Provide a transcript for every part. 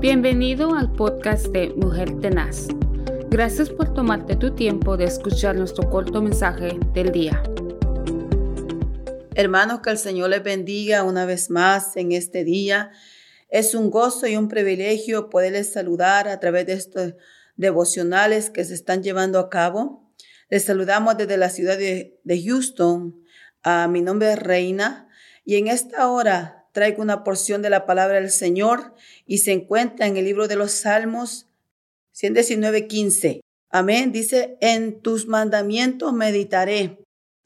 Bienvenido al podcast de Mujer Tenaz. Gracias por tomarte tu tiempo de escuchar nuestro corto mensaje del día. Hermanos, que el Señor les bendiga una vez más en este día. Es un gozo y un privilegio poderles saludar a través de estos devocionales que se están llevando a cabo. Les saludamos desde la ciudad de, Houston. A mi nombre es Reina y en esta hora traigo una porción de la palabra del Señor y se encuentra en el libro de los Salmos 119, 15. Amén. Dice, en tus mandamientos meditaré,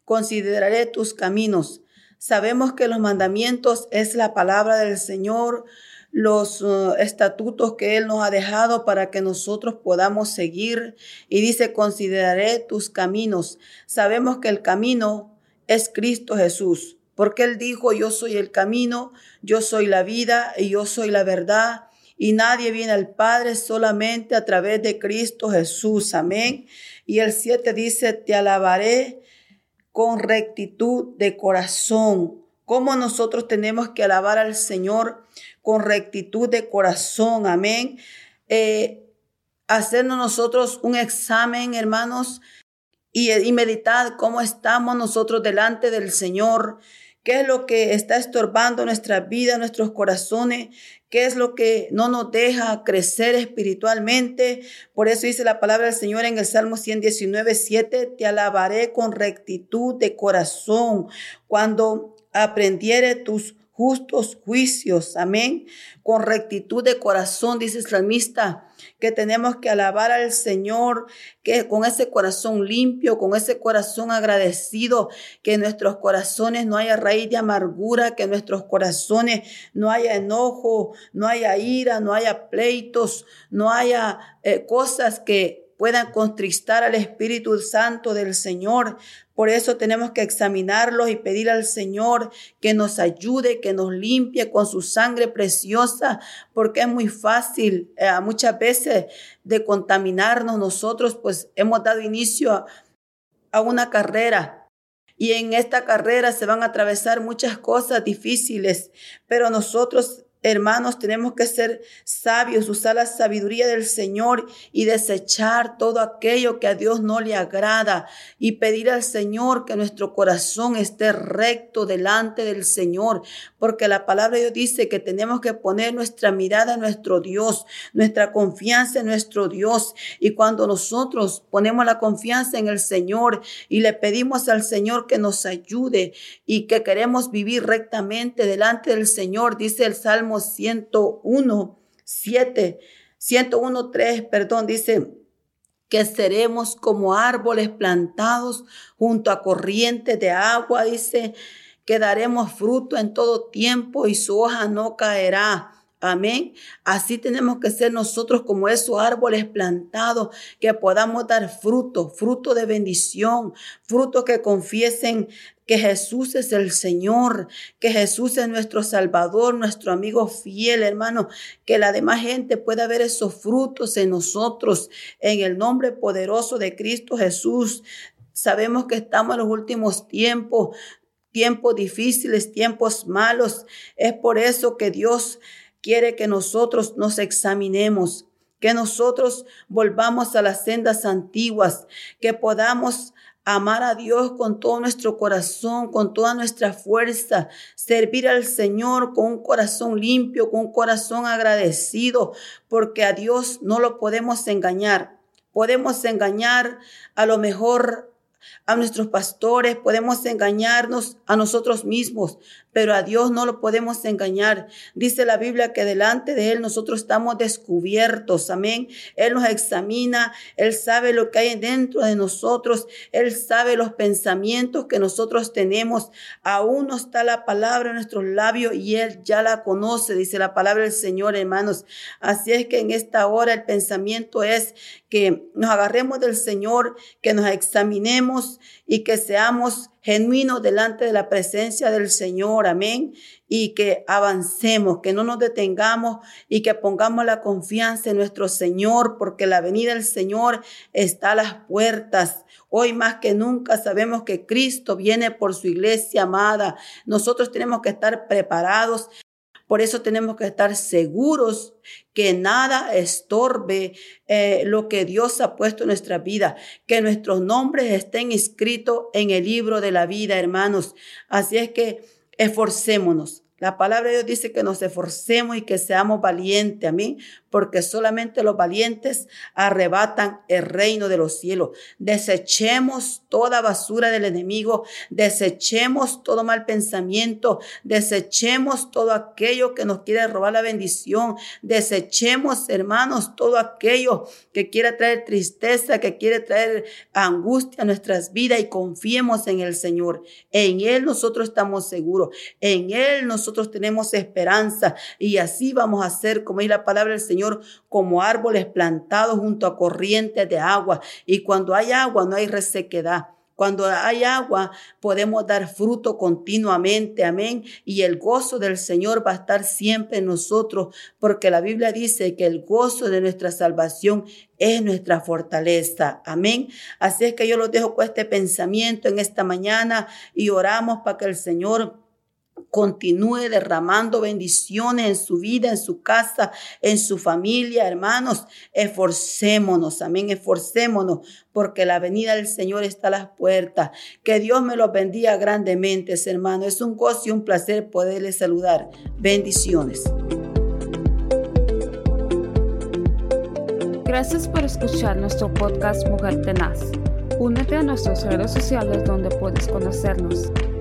consideraré tus caminos. Sabemos que los mandamientos es la palabra del Señor, los uh, estatutos que Él nos ha dejado para que nosotros podamos seguir. Y dice, consideraré tus caminos. Sabemos que el camino es Cristo Jesús porque Él dijo, yo soy el camino, yo soy la vida y yo soy la verdad. Y nadie viene al Padre solamente a través de Cristo Jesús. Amén. Y el 7 dice, te alabaré con rectitud de corazón. Como nosotros tenemos que alabar al Señor con rectitud de corazón. Amén. Eh, hacernos nosotros un examen, hermanos, y, y meditar cómo estamos nosotros delante del Señor qué es lo que está estorbando nuestra vida, nuestros corazones, qué es lo que no nos deja crecer espiritualmente. Por eso dice la palabra del Señor en el Salmo 119, 7, te alabaré con rectitud de corazón cuando aprendiere tus justos juicios. Amén. Con rectitud de corazón, dice el salmista, que tenemos que alabar al Señor, que con ese corazón limpio, con ese corazón agradecido, que en nuestros corazones no haya raíz de amargura, que en nuestros corazones no haya enojo, no haya ira, no haya pleitos, no haya eh, cosas que puedan contristar al Espíritu Santo del Señor. Por eso tenemos que examinarlos y pedir al Señor que nos ayude, que nos limpie con su sangre preciosa, porque es muy fácil eh, muchas veces de contaminarnos nosotros, pues hemos dado inicio a, a una carrera. Y en esta carrera se van a atravesar muchas cosas difíciles, pero nosotros Hermanos, tenemos que ser sabios, usar la sabiduría del Señor y desechar todo aquello que a Dios no le agrada y pedir al Señor que nuestro corazón esté recto delante del Señor, porque la palabra de Dios dice que tenemos que poner nuestra mirada en nuestro Dios, nuestra confianza en nuestro Dios. Y cuando nosotros ponemos la confianza en el Señor y le pedimos al Señor que nos ayude y que queremos vivir rectamente delante del Señor, dice el Salmo 101, 7, 101, 3, perdón, dice que seremos como árboles plantados junto a corrientes de agua, dice que daremos fruto en todo tiempo y su hoja no caerá. Amén. Así tenemos que ser nosotros como esos árboles plantados, que podamos dar fruto, fruto de bendición, fruto que confiesen que Jesús es el Señor, que Jesús es nuestro Salvador, nuestro amigo fiel, hermano, que la demás gente pueda ver esos frutos en nosotros, en el nombre poderoso de Cristo Jesús. Sabemos que estamos en los últimos tiempos, tiempos difíciles, tiempos malos. Es por eso que Dios quiere que nosotros nos examinemos, que nosotros volvamos a las sendas antiguas, que podamos amar a Dios con todo nuestro corazón, con toda nuestra fuerza, servir al Señor con un corazón limpio, con un corazón agradecido, porque a Dios no lo podemos engañar. Podemos engañar a lo mejor a nuestros pastores, podemos engañarnos a nosotros mismos, pero a Dios no lo podemos engañar. Dice la Biblia que delante de Él nosotros estamos descubiertos, amén. Él nos examina, Él sabe lo que hay dentro de nosotros, Él sabe los pensamientos que nosotros tenemos. Aún no está la palabra en nuestros labios y Él ya la conoce, dice la palabra del Señor, hermanos. Así es que en esta hora el pensamiento es que nos agarremos del Señor, que nos examinemos y que seamos genuinos delante de la presencia del Señor, amén, y que avancemos, que no nos detengamos y que pongamos la confianza en nuestro Señor, porque la venida del Señor está a las puertas. Hoy más que nunca sabemos que Cristo viene por su iglesia amada. Nosotros tenemos que estar preparados Por eso tenemos que estar seguros que nada estorbe eh, lo que Dios ha puesto en nuestra vida, que nuestros nombres estén escritos en el libro de la vida, hermanos. Así es que esforcémonos. La palabra de Dios dice que nos esforcemos y que seamos valientes, amén, porque solamente los valientes arrebatan el reino de los cielos. Desechemos toda basura del enemigo, desechemos todo mal pensamiento, desechemos todo aquello que nos quiere robar la bendición, desechemos, hermanos, todo aquello que quiere traer tristeza, que quiere traer angustia a nuestras vidas y confiemos en el Señor. En Él nosotros estamos seguros, en Él nosotros tenemos esperanza y así vamos a ser, como dice la palabra del Señor como árboles plantados junto a corrientes de agua. Y cuando hay agua no hay resequedad. Cuando hay agua, podemos dar fruto continuamente. Amén. Y el gozo del Señor va a estar siempre en nosotros, porque la Biblia dice que el gozo de nuestra salvación es nuestra fortaleza. Amén. Así es que yo los dejo con este pensamiento en esta mañana y oramos para que el Señor continúe derramando bendiciones en su vida, en su casa, en su familia, hermanos. Esforcémonos, amén, esforcémonos, porque la venida del Señor está a las puertas. Que Dios me los bendiga grandemente, hermanos. Es un gozo y un placer poderles saludar. Bendiciones. Gracias por escuchar nuestro podcast Mujer Tenaz. Únete a nuestras redes sociales donde puedes conocernos.